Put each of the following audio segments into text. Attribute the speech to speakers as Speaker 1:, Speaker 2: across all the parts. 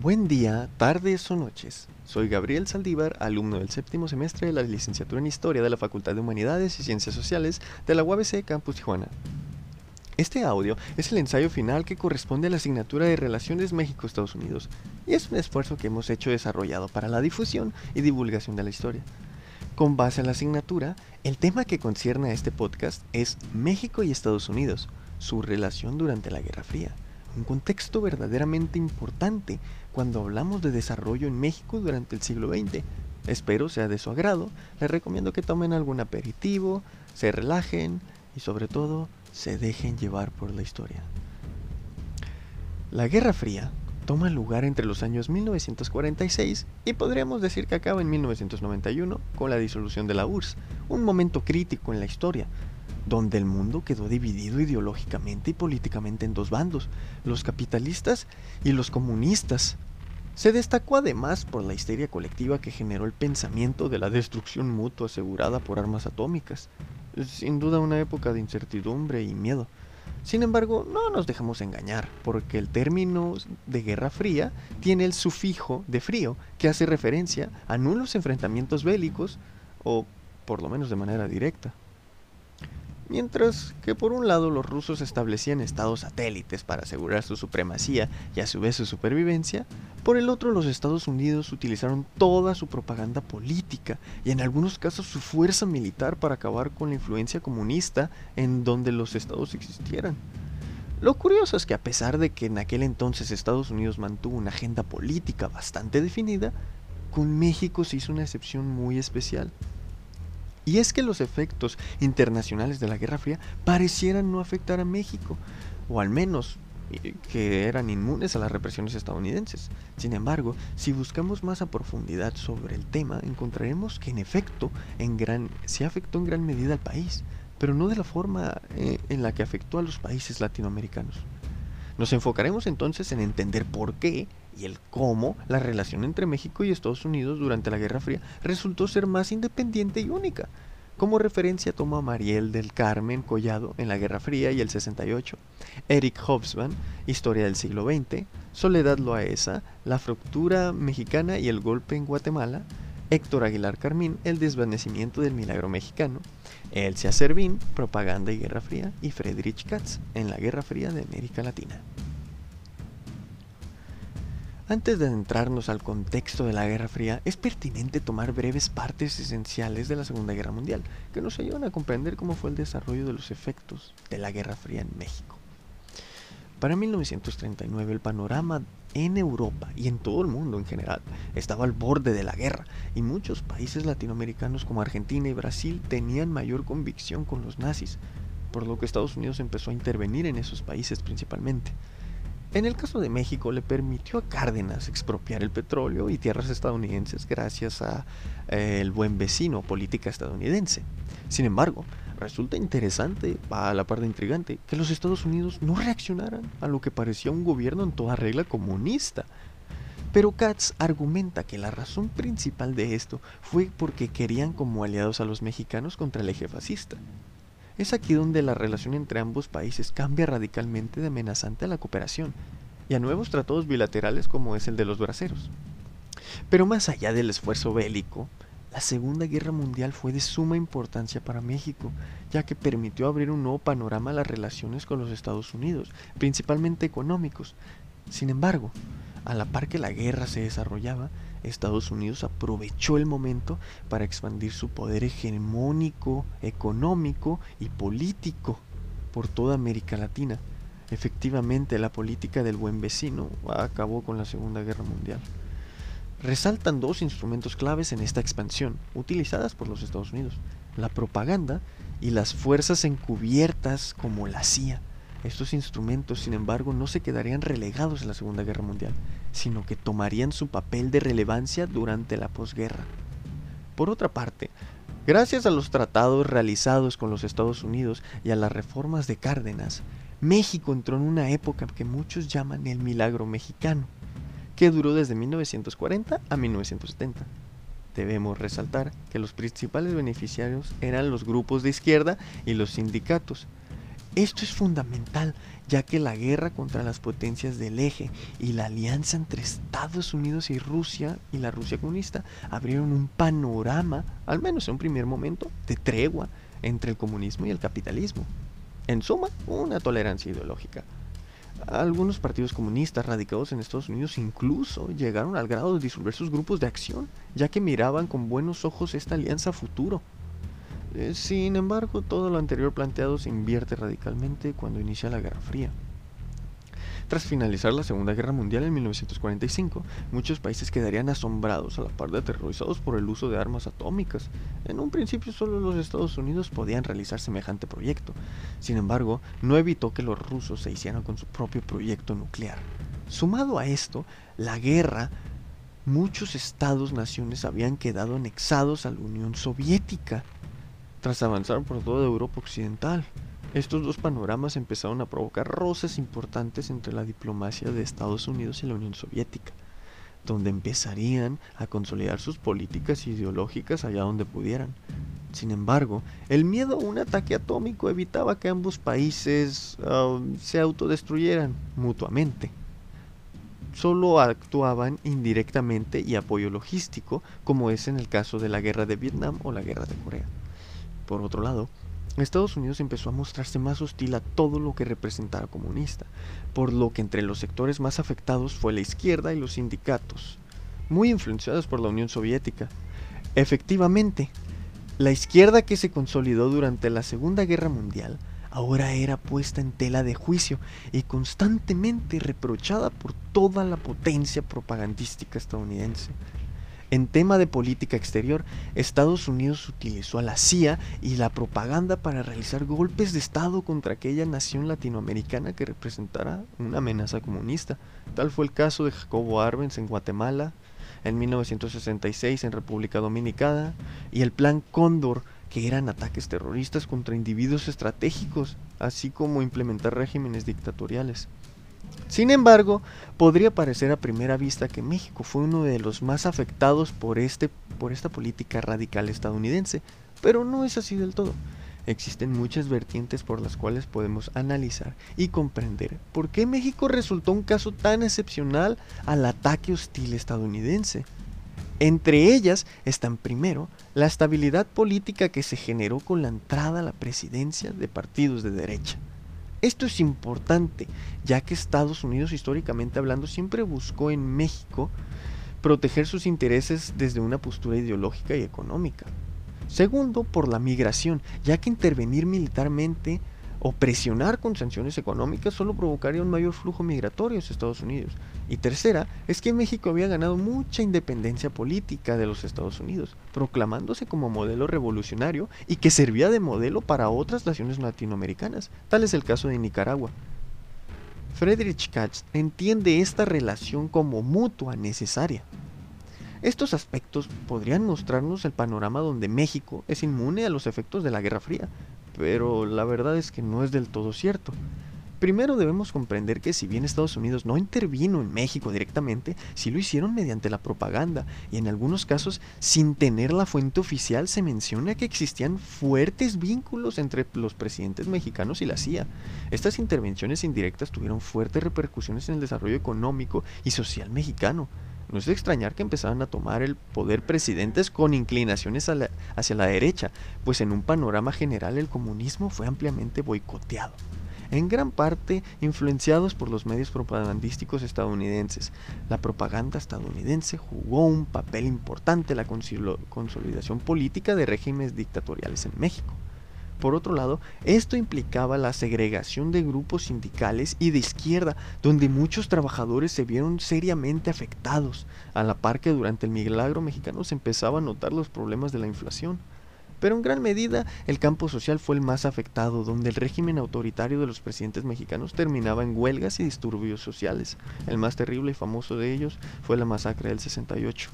Speaker 1: Buen día, tardes o noches. Soy Gabriel Saldívar, alumno del séptimo semestre de la licenciatura en Historia de la Facultad de Humanidades y Ciencias Sociales de la UABC Campus Tijuana. Este audio es el ensayo final que corresponde a la asignatura de Relaciones México-Estados Unidos y es un esfuerzo que hemos hecho desarrollado para la difusión y divulgación de la historia. Con base a la asignatura, el tema que concierne a este podcast es México y Estados Unidos, su relación durante la Guerra Fría un contexto verdaderamente importante cuando hablamos de desarrollo en México durante el siglo XX. Espero sea de su agrado, les recomiendo que tomen algún aperitivo, se relajen y sobre todo se dejen llevar por la historia. La Guerra Fría toma lugar entre los años 1946 y podríamos decir que acaba en 1991 con la disolución de la URSS, un momento crítico en la historia, donde el mundo quedó dividido ideológicamente y políticamente en dos bandos, los capitalistas y los comunistas. Se destacó además por la histeria colectiva que generó el pensamiento de la destrucción mutua asegurada por armas atómicas. Sin duda una época de incertidumbre y miedo. Sin embargo, no nos dejamos engañar, porque el término de Guerra Fría tiene el sufijo de frío, que hace referencia a nulos enfrentamientos bélicos, o por lo menos de manera directa. Mientras que por un lado los rusos establecían estados satélites para asegurar su supremacía y a su vez su supervivencia, por el otro los Estados Unidos utilizaron toda su propaganda política y en algunos casos su fuerza militar para acabar con la influencia comunista en donde los estados existieran. Lo curioso es que a pesar de que en aquel entonces Estados Unidos mantuvo una agenda política bastante definida, con México se hizo una excepción muy especial. Y es que los efectos internacionales de la Guerra Fría parecieran no afectar a México, o al menos eh, que eran inmunes a las represiones estadounidenses. Sin embargo, si buscamos más a profundidad sobre el tema, encontraremos que en efecto en gran, se afectó en gran medida al país, pero no de la forma eh, en la que afectó a los países latinoamericanos. Nos enfocaremos entonces en entender por qué y el cómo la relación entre México y Estados Unidos durante la Guerra Fría resultó ser más independiente y única. Como referencia tomo a Mariel del Carmen Collado en la Guerra Fría y el 68, Eric Hobsbawm, Historia del siglo XX, Soledad Loaesa, La fractura mexicana y el golpe en Guatemala, Héctor Aguilar Carmín, El desvanecimiento del milagro mexicano, Elsia Servín, Propaganda y Guerra Fría, y Friedrich Katz, en la Guerra Fría de América Latina. Antes de adentrarnos al contexto de la Guerra Fría, es pertinente tomar breves partes esenciales de la Segunda Guerra Mundial, que nos ayudan a comprender cómo fue el desarrollo de los efectos de la Guerra Fría en México. Para 1939 el panorama en Europa y en todo el mundo en general estaba al borde de la guerra y muchos países latinoamericanos como Argentina y Brasil tenían mayor convicción con los nazis, por lo que Estados Unidos empezó a intervenir en esos países principalmente. En el caso de México le permitió a Cárdenas expropiar el petróleo y tierras estadounidenses gracias a eh, el buen vecino política estadounidense. Sin embargo, resulta interesante, a la parte intrigante, que los Estados Unidos no reaccionaran a lo que parecía un gobierno en toda regla comunista. Pero Katz argumenta que la razón principal de esto fue porque querían como aliados a los mexicanos contra el eje fascista. Es aquí donde la relación entre ambos países cambia radicalmente de amenazante a la cooperación y a nuevos tratados bilaterales como es el de los braceros. Pero más allá del esfuerzo bélico, la Segunda Guerra Mundial fue de suma importancia para México, ya que permitió abrir un nuevo panorama a las relaciones con los Estados Unidos, principalmente económicos. Sin embargo, a la par que la guerra se desarrollaba, Estados Unidos aprovechó el momento para expandir su poder hegemónico, económico y político por toda América Latina. Efectivamente, la política del buen vecino acabó con la Segunda Guerra Mundial. Resaltan dos instrumentos claves en esta expansión, utilizadas por los Estados Unidos, la propaganda y las fuerzas encubiertas como la CIA. Estos instrumentos, sin embargo, no se quedarían relegados en la Segunda Guerra Mundial, sino que tomarían su papel de relevancia durante la posguerra. Por otra parte, gracias a los tratados realizados con los Estados Unidos y a las reformas de Cárdenas, México entró en una época que muchos llaman el milagro mexicano, que duró desde 1940 a 1970. Debemos resaltar que los principales beneficiarios eran los grupos de izquierda y los sindicatos, Esto es fundamental, ya que la guerra contra las potencias del eje y la alianza entre Estados Unidos y Rusia y la Rusia comunista abrieron un panorama, al menos en un primer momento, de tregua entre el comunismo y el capitalismo. En suma, una tolerancia ideológica. Algunos partidos comunistas radicados en Estados Unidos incluso llegaron al grado de disolver sus grupos de acción, ya que miraban con buenos ojos esta alianza futuro. Eh, sin embargo, todo lo anterior planteado se invierte radicalmente cuando inicia la Guerra Fría. Tras finalizar la Segunda Guerra Mundial en 1945, muchos países quedarían asombrados a la par de aterrorizados por el uso de armas atómicas. En un principio solo los Estados Unidos podían realizar semejante proyecto. Sin embargo, no evitó que los rusos se hicieran con su propio proyecto nuclear. Sumado a esto, la guerra, muchos estados-naciones habían quedado anexados a la Unión Soviética tras avanzar por toda Europa Occidental. Estos dos panoramas empezaron a provocar roces importantes entre la diplomacia de Estados Unidos y la Unión Soviética, donde empezarían a consolidar sus políticas ideológicas allá donde pudieran. Sin embargo, el miedo a un ataque atómico evitaba que ambos países um, se autodestruyeran mutuamente. Solo actuaban indirectamente y apoyo logístico, como es en el caso de la guerra de Vietnam o la guerra de Corea. Por otro lado, Estados Unidos empezó a mostrarse más hostil a todo lo que representara comunista, por lo que entre los sectores más afectados fue la izquierda y los sindicatos, muy influenciados por la Unión Soviética. Efectivamente, la izquierda que se consolidó durante la Segunda Guerra Mundial ahora era puesta en tela de juicio y constantemente reprochada por toda la potencia propagandística estadounidense. En tema de política exterior, Estados Unidos utilizó a la CIA y la propaganda para realizar golpes de Estado contra aquella nación latinoamericana que representara una amenaza comunista. Tal fue el caso de Jacobo Arbenz en Guatemala, en 1966 en República Dominicana, y el Plan Cóndor, que eran ataques terroristas contra individuos estratégicos, así como implementar regímenes dictatoriales. Sin embargo, podría parecer a primera vista que México fue uno de los más afectados por, este, por esta política radical estadounidense, pero no es así del todo. Existen muchas vertientes por las cuales podemos analizar y comprender por qué México resultó un caso tan excepcional al ataque hostil estadounidense. Entre ellas están primero la estabilidad política que se generó con la entrada a la presidencia de partidos de derecha. Esto es importante, ya que Estados Unidos históricamente hablando siempre buscó en México proteger sus intereses desde una postura ideológica y económica. Segundo, por la migración, ya que intervenir militarmente o presionar con sanciones económicas solo provocaría un mayor flujo migratorio hacia Estados Unidos. Y tercera, es que México había ganado mucha independencia política de los Estados Unidos, proclamándose como modelo revolucionario y que servía de modelo para otras naciones latinoamericanas. Tal es el caso de Nicaragua. Friedrich Katz entiende esta relación como mutua necesaria. Estos aspectos podrían mostrarnos el panorama donde México es inmune a los efectos de la Guerra Fría, pero la verdad es que no es del todo cierto. Primero debemos comprender que si bien Estados Unidos no intervino en México directamente, sí lo hicieron mediante la propaganda y en algunos casos sin tener la fuente oficial se menciona que existían fuertes vínculos entre los presidentes mexicanos y la CIA. Estas intervenciones indirectas tuvieron fuertes repercusiones en el desarrollo económico y social mexicano. No es de extrañar que empezaran a tomar el poder presidentes con inclinaciones hacia la derecha, pues en un panorama general el comunismo fue ampliamente boicoteado en gran parte influenciados por los medios propagandísticos estadounidenses. La propaganda estadounidense jugó un papel importante en la consolidación política de regímenes dictatoriales en México. Por otro lado, esto implicaba la segregación de grupos sindicales y de izquierda, donde muchos trabajadores se vieron seriamente afectados, a la par que durante el milagro mexicano se empezaba a notar los problemas de la inflación. Pero en gran medida el campo social fue el más afectado, donde el régimen autoritario de los presidentes mexicanos terminaba en huelgas y disturbios sociales. El más terrible y famoso de ellos fue la masacre del 68.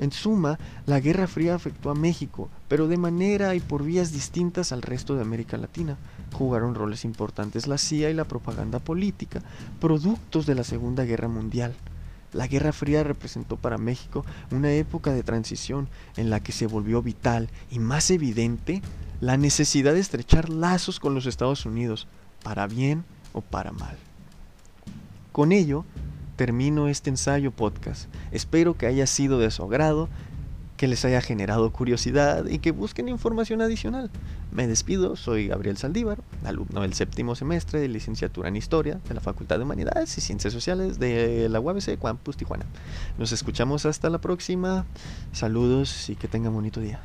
Speaker 1: En suma, la Guerra Fría afectó a México, pero de manera y por vías distintas al resto de América Latina. Jugaron roles importantes la CIA y la propaganda política, productos de la Segunda Guerra Mundial. La Guerra Fría representó para México una época de transición en la que se volvió vital y más evidente la necesidad de estrechar lazos con los Estados Unidos, para bien o para mal. Con ello, termino este ensayo podcast. Espero que haya sido de su agrado, que les haya generado curiosidad y que busquen información adicional. Me despido, soy Gabriel Saldívar, alumno del séptimo semestre de licenciatura en Historia de la Facultad de Humanidades y Ciencias Sociales de la UABC Campus Tijuana. Nos escuchamos hasta la próxima. Saludos y que tengan bonito día.